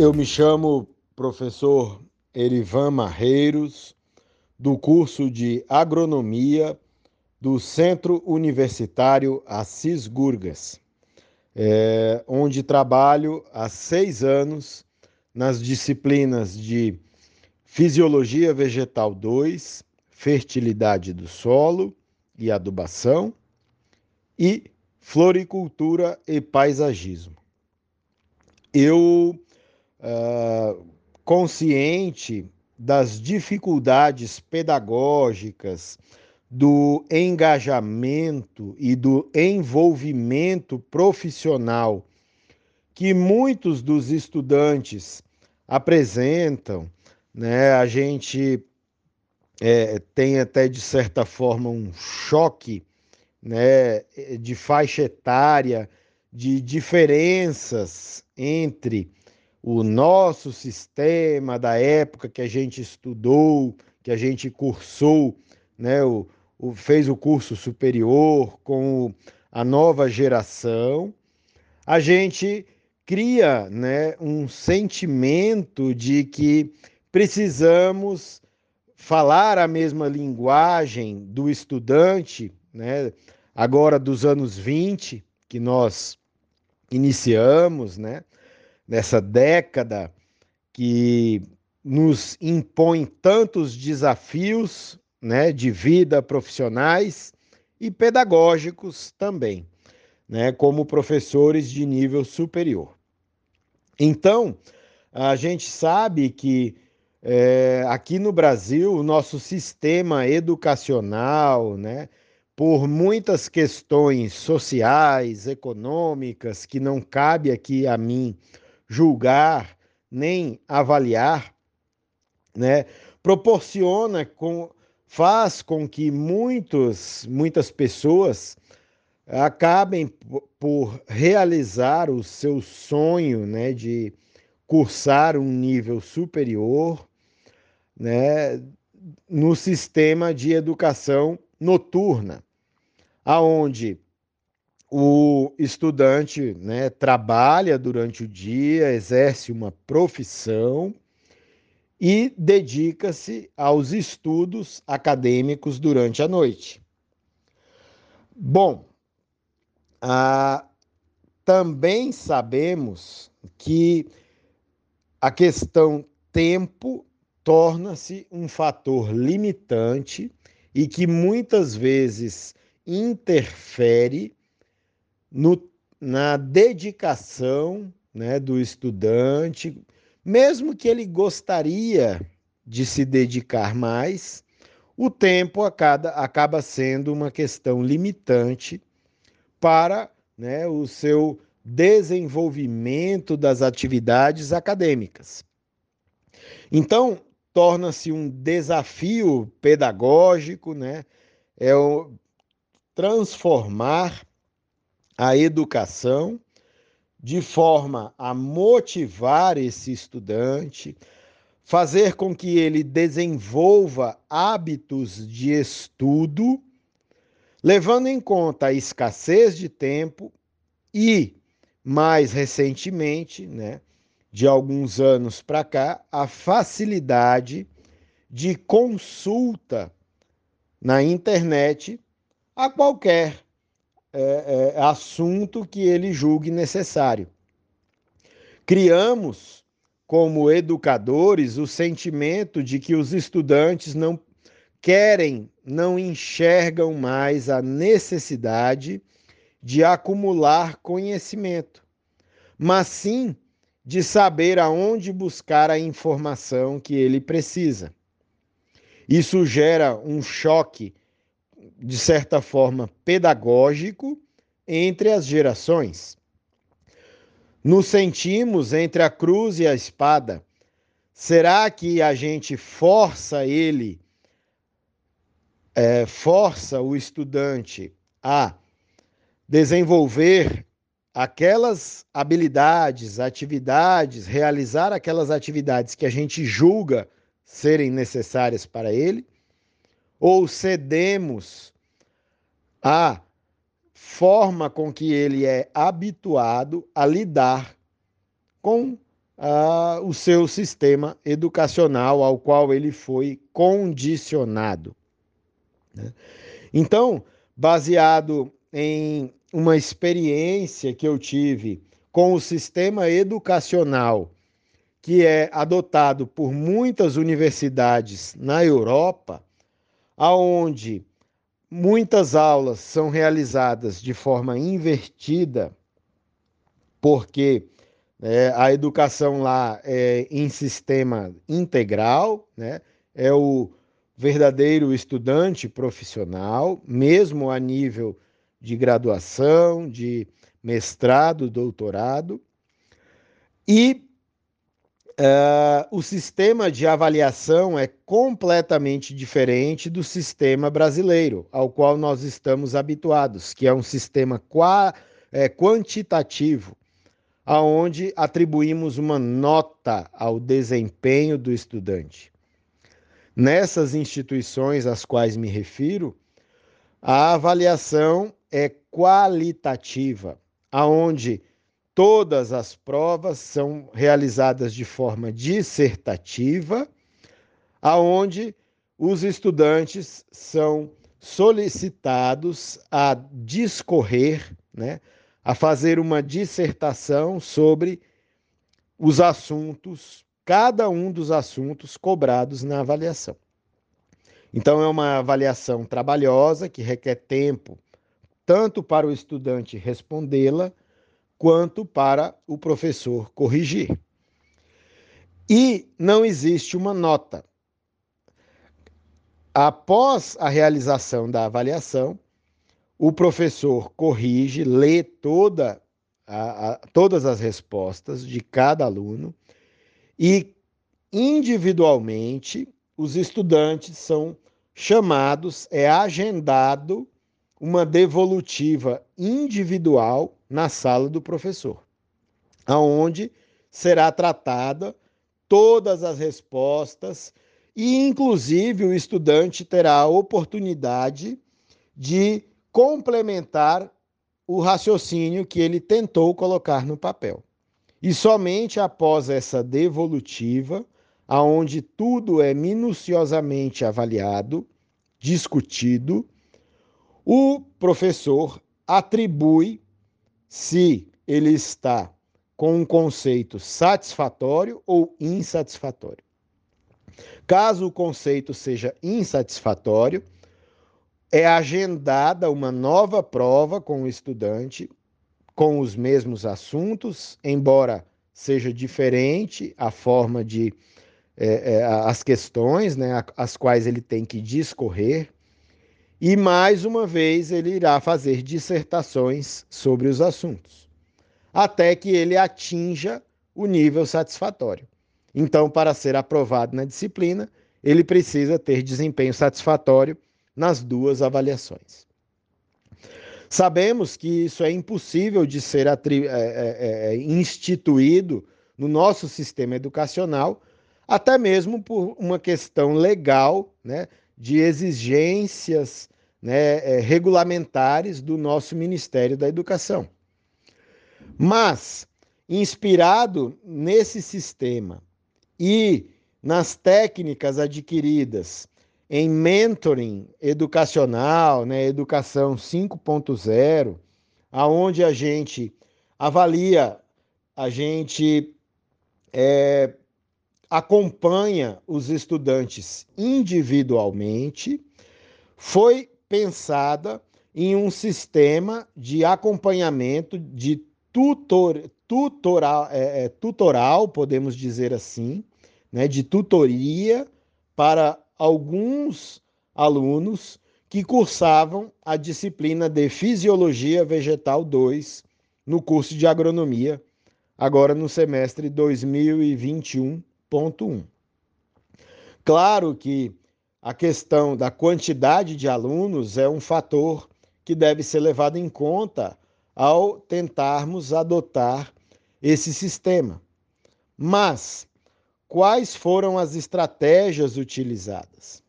Eu me chamo professor Erivan Marreiros, do curso de Agronomia do Centro Universitário Assis Gurgas, é, onde trabalho há seis anos nas disciplinas de Fisiologia Vegetal 2, Fertilidade do Solo e Adubação, e Floricultura e Paisagismo. Eu, uh, consciente das dificuldades pedagógicas, do engajamento e do envolvimento profissional que muitos dos estudantes apresentam, né? A gente é, tem até de certa forma um choque, né, de faixa etária, de diferenças entre o nosso sistema da época que a gente estudou, que a gente cursou, né, o, o, fez o curso superior com a nova geração, a gente cria né, um sentimento de que precisamos falar a mesma linguagem do estudante, né, agora dos anos 20, que nós iniciamos, né, nessa década que nos impõe tantos desafios né, de vida profissionais e pedagógicos também, né, como professores de nível superior. Então, a gente sabe que é, aqui no Brasil, o nosso sistema educacional, né, por muitas questões sociais, econômicas, que não cabe aqui a mim julgar nem avaliar, né, proporciona com faz com que muitos, muitas pessoas acabem por realizar o seu sonho, né, de cursar um nível superior, né, no sistema de educação noturna, aonde o estudante né, trabalha durante o dia, exerce uma profissão e dedica-se aos estudos acadêmicos durante a noite. Bom, ah, também sabemos que a questão tempo torna-se um fator limitante e que muitas vezes interfere no, na dedicação né, do estudante, mesmo que ele gostaria de se dedicar mais, o tempo acaba, acaba sendo uma questão limitante para né, o seu desenvolvimento das atividades acadêmicas. Então, torna-se um desafio pedagógico, né? É transformar a educação de forma a motivar esse estudante, fazer com que ele desenvolva hábitos de estudo, levando em conta a escassez de tempo e, mais recentemente, né, de alguns anos para cá, a facilidade de consulta na internet a qualquer é, é, assunto que ele julgue necessário. Criamos, como educadores, o sentimento de que os estudantes não querem, não enxergam mais a necessidade de acumular conhecimento, mas sim de saber aonde buscar a informação que ele precisa. Isso gera um choque de certa forma, pedagógico entre as gerações. Nos sentimos entre a cruz e a espada. Será que a gente força ele, é, força o estudante a desenvolver aquelas habilidades, atividades, realizar aquelas atividades que a gente julga serem necessárias para ele? Ou cedemos à forma com que ele é habituado a lidar com uh, o seu sistema educacional ao qual ele foi condicionado. Né? Então, baseado em uma experiência que eu tive com o sistema educacional que é adotado por muitas universidades na Europa, aonde muitas aulas são realizadas de forma invertida, porque é, a educação lá é em sistema integral, né? é o verdadeiro estudante profissional, mesmo a nível de graduação, de mestrado, doutorado. E uh, o sistema de avaliação é completamente diferente do sistema brasileiro, ao qual nós estamos habituados, que é um sistema qua, é, quantitativo, aonde atribuímos uma nota ao desempenho do estudante. Nessas instituições às quais me refiro, a avaliação é qualitativa, aonde todas as provas são realizadas de forma dissertativa, aonde os estudantes são solicitados a discorrer, né, a fazer uma dissertação sobre os assuntos, cada um dos assuntos cobrados na avaliação. Então, é uma avaliação trabalhosa que requer tempo, tanto para o estudante respondê-la, quanto para o professor corrigir. E não existe uma nota. Após a realização da avaliação, o professor corrige, lê toda a, a, todas as respostas de cada aluno e individualmente os estudantes são chamados, é agendado uma devolutiva individual na sala do professor, aonde será tratada todas as respostas e inclusive o estudante terá a oportunidade de complementar o raciocínio que ele tentou colocar no papel. E somente após essa devolutiva aonde tudo é minuciosamente avaliado, discutido, o professor atribui se ele está com um conceito satisfatório ou insatisfatório. Caso o conceito seja insatisfatório, é agendada uma nova prova com o estudante com os mesmos assuntos, embora seja diferente a forma de é, é, as questões, né, as quais ele tem que discorrer, e mais uma vez ele irá fazer dissertações sobre os assuntos, até que ele atinja o nível satisfatório. Então, para ser aprovado na disciplina, ele precisa ter desempenho satisfatório nas duas avaliações. Sabemos que isso é impossível de ser é, é, é, instituído no nosso sistema educacional, até mesmo por uma questão legal, né, de exigências né, é, regulamentares do nosso Ministério da Educação. Mas, inspirado nesse sistema e nas técnicas adquiridas em mentoring educacional, né, educação 5.0, aonde a gente avalia, a gente é, acompanha os estudantes individualmente, foi pensada em um sistema de acompanhamento de tutor, tutoral, é, é, tutoral, podemos dizer assim, né, de tutoria para alguns alunos que cursavam a disciplina de Fisiologia Vegetal 2 no curso de agronomia, agora no semestre 2021 Ponto 1. Um. Claro que a questão da quantidade de alunos é um fator que deve ser levado em conta ao tentarmos adotar esse sistema. Mas quais foram as estratégias utilizadas?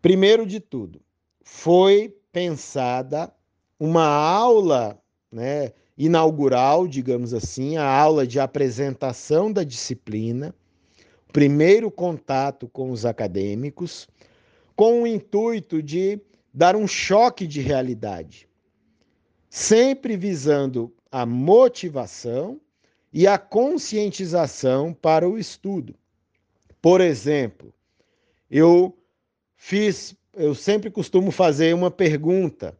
Primeiro de tudo, foi pensada uma aula né, inaugural, digamos assim, a aula de apresentação da disciplina, primeiro contato com os acadêmicos, com o intuito de dar um choque de realidade, sempre visando a motivação e a conscientização para o estudo. Por exemplo, eu fiz, eu sempre costumo fazer uma pergunta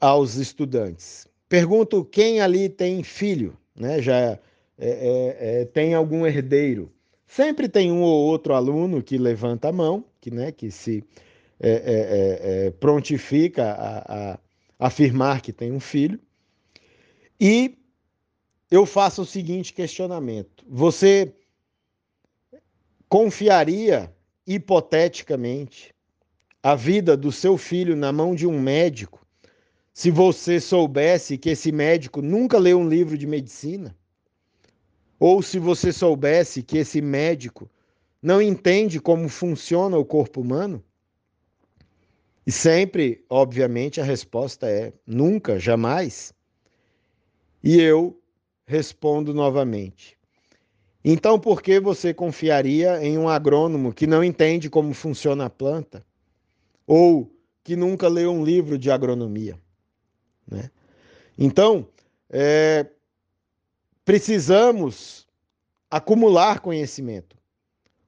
aos estudantes. Pergunto quem ali tem filho, né? Já é, é, é, tem algum herdeiro. Sempre tem um ou outro aluno que levanta a mão, que, né, que se é, é, é, prontifica a, a afirmar que tem um filho. E eu faço o seguinte questionamento: você confiaria, hipoteticamente, a vida do seu filho na mão de um médico se você soubesse que esse médico nunca leu um livro de medicina? Ou se você soubesse que esse médico não entende como funciona o corpo humano? E sempre, obviamente, a resposta é nunca, jamais. E eu respondo novamente. Então, por que você confiaria em um agrônomo que não entende como funciona a planta? Ou que nunca leu um livro de agronomia? Né? Então, é, precisamos acumular conhecimento.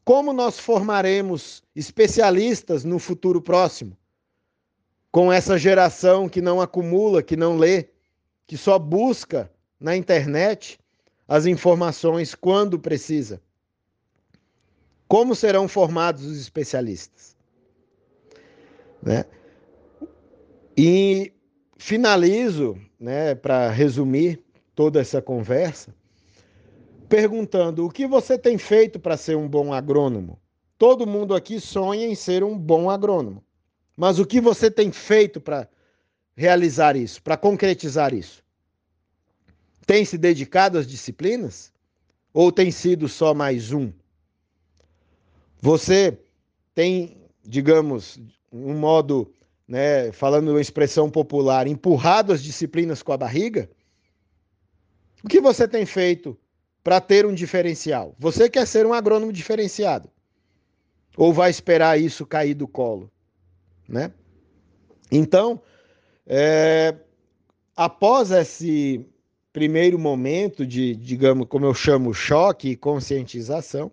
Como nós formaremos especialistas no futuro próximo? Com essa geração que não acumula, que não lê, que só busca na internet as informações quando precisa. Como serão formados os especialistas? Né? E finalizo, né, para resumir toda essa conversa, perguntando o que você tem feito para ser um bom agrônomo? Todo mundo aqui sonha em ser um bom agrônomo. Mas o que você tem feito para realizar isso, para concretizar isso? Tem se dedicado às disciplinas? Ou tem sido só mais um? Você tem, digamos, um modo, né, falando uma expressão popular, empurrado as disciplinas com a barriga? O que você tem feito para ter um diferencial? Você quer ser um agrônomo diferenciado? Ou vai esperar isso cair do colo? Né? Então, é, após esse primeiro momento de, digamos, como eu chamo, choque e conscientização,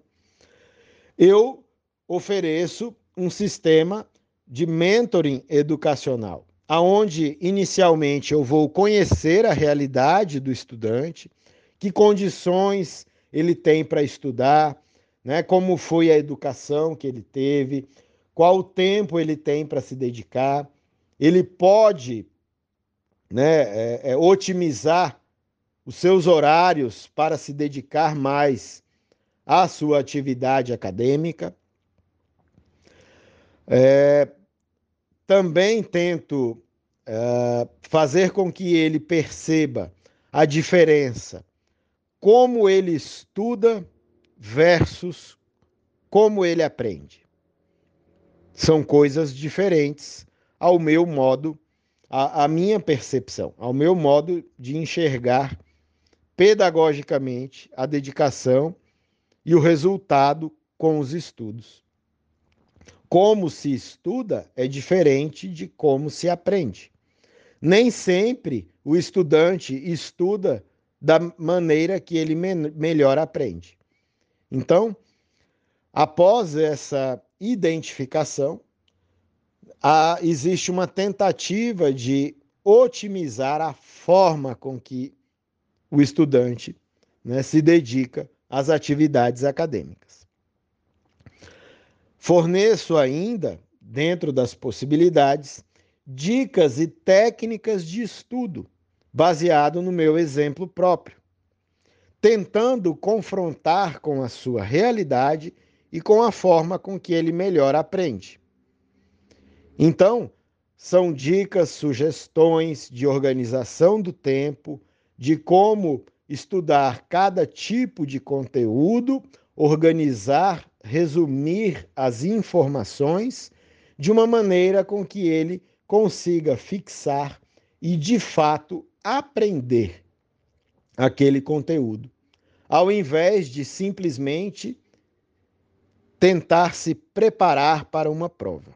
eu ofereço um sistema de mentoring educacional, aonde inicialmente eu vou conhecer a realidade do estudante, que condições ele tem para estudar, né, como foi a educação que ele teve, qual tempo ele tem para se dedicar, ele pode né, é, é, otimizar os seus horários para se dedicar mais à sua atividade acadêmica. É, também tento é, fazer com que ele perceba a diferença, como ele estuda versus como ele aprende. São coisas diferentes ao meu modo, à minha percepção, ao meu modo de enxergar pedagogicamente a dedicação e o resultado com os estudos. Como se estuda é diferente de como se aprende. Nem sempre o estudante estuda da maneira que ele me melhor aprende. Então, após essa identificação, há, existe uma tentativa de otimizar a forma com que o estudante né, se dedica às atividades acadêmicas. Forneço ainda, dentro das possibilidades, dicas e técnicas de estudo, baseado no meu exemplo próprio, tentando confrontar com a sua realidade e com a forma com que ele melhor aprende. Então, são dicas, sugestões de organização do tempo, de como estudar cada tipo de conteúdo, organizar, resumir as informações de uma maneira com que ele consiga fixar e, de fato, aprender aquele conteúdo, ao invés de simplesmente tentar se preparar para uma prova.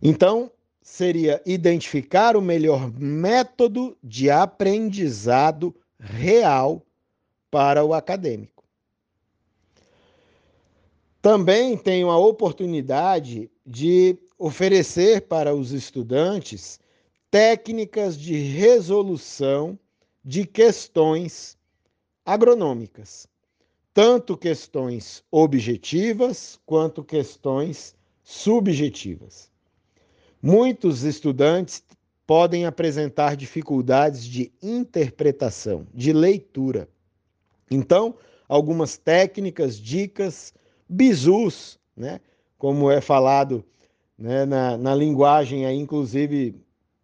Então, seria identificar o melhor método de aprendizado real para o acadêmico. Também tenho a oportunidade de oferecer para os estudantes técnicas de resolução de questões agronômicas, tanto questões objetivas quanto questões subjetivas. Muitos estudantes podem apresentar dificuldades de interpretação, de leitura. Então, algumas técnicas, dicas, bizus, né, como é falado né, na, na linguagem, aí, inclusive,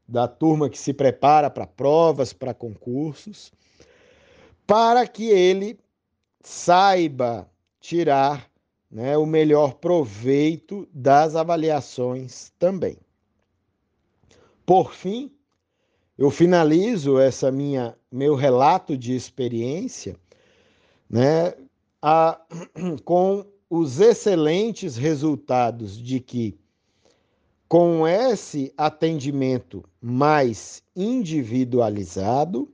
da turma que se prepara para provas, para concursos, para que ele saiba tirar né, o melhor proveito das avaliações também. Por fim, eu finalizo essa minha meu relato de experiência, né, a, com os excelentes resultados de que com esse atendimento mais individualizado,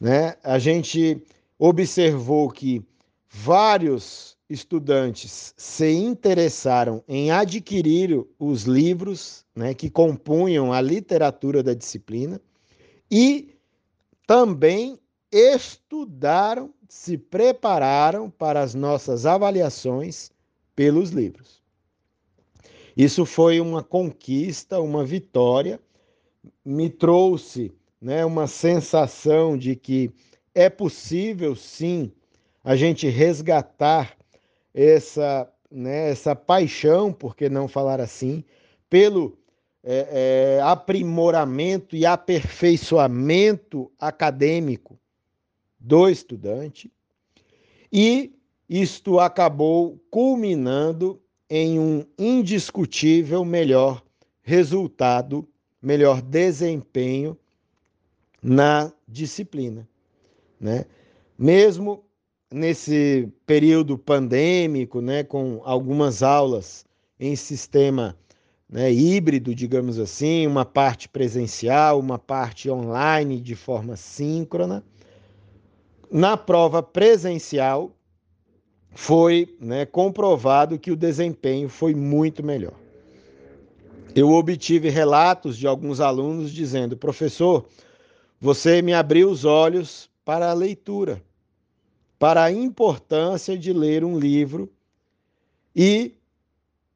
né, a gente observou que vários estudantes se interessaram em adquirir os livros né, que compunham a literatura da disciplina e também estudaram, se prepararam para as nossas avaliações pelos livros. Isso foi uma conquista, uma vitória, me trouxe né, uma sensação de que é possível sim a gente resgatar essa, né, essa paixão, por que não falar assim, pelo é, é, aprimoramento e aperfeiçoamento acadêmico do estudante, e isto acabou culminando em um indiscutível melhor resultado, melhor desempenho na disciplina. Né? Mesmo nesse período pandêmico, né, com algumas aulas em sistema né, híbrido, digamos assim, uma parte presencial, uma parte online de forma síncrona. Na prova presencial, foi né, comprovado que o desempenho foi muito melhor. Eu obtive relatos de alguns alunos dizendo: professor, você me abriu os olhos para a leitura para a importância de ler um livro e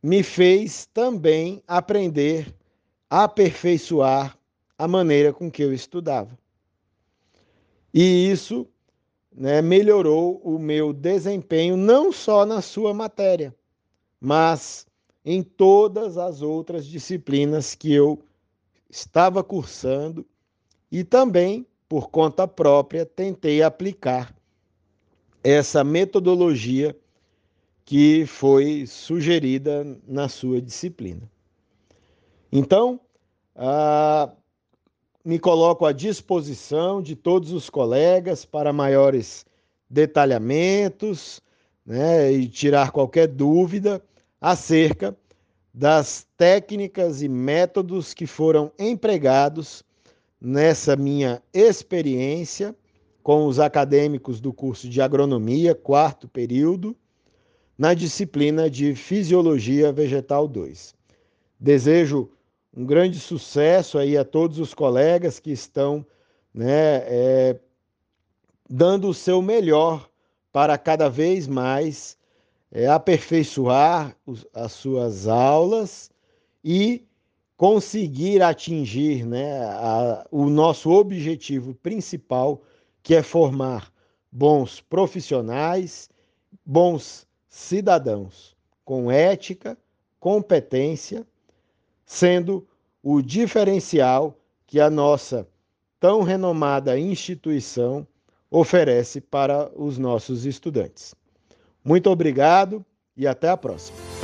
me fez também aprender a aperfeiçoar a maneira com que eu estudava. E isso né, melhorou o meu desempenho não só na sua matéria, mas em todas as outras disciplinas que eu estava cursando e também, por conta própria, tentei aplicar essa metodologia que foi sugerida na sua disciplina. Então, ah, me coloco à disposição de todos os colegas para maiores detalhamentos né, e tirar qualquer dúvida acerca das técnicas e métodos que foram empregados nessa minha experiência com os acadêmicos do curso de agronomia, quarto período, na disciplina de Fisiologia Vegetal 2. Desejo um grande sucesso aí a todos os colegas que estão né, é, dando o seu melhor para cada vez mais é, aperfeiçoar os, as suas aulas e conseguir atingir né, a, o nosso objetivo principal, que é formar bons profissionais, bons cidadãos, com ética, competência, sendo o diferencial que a nossa tão renomada instituição oferece para os nossos estudantes. Muito obrigado e até a próxima.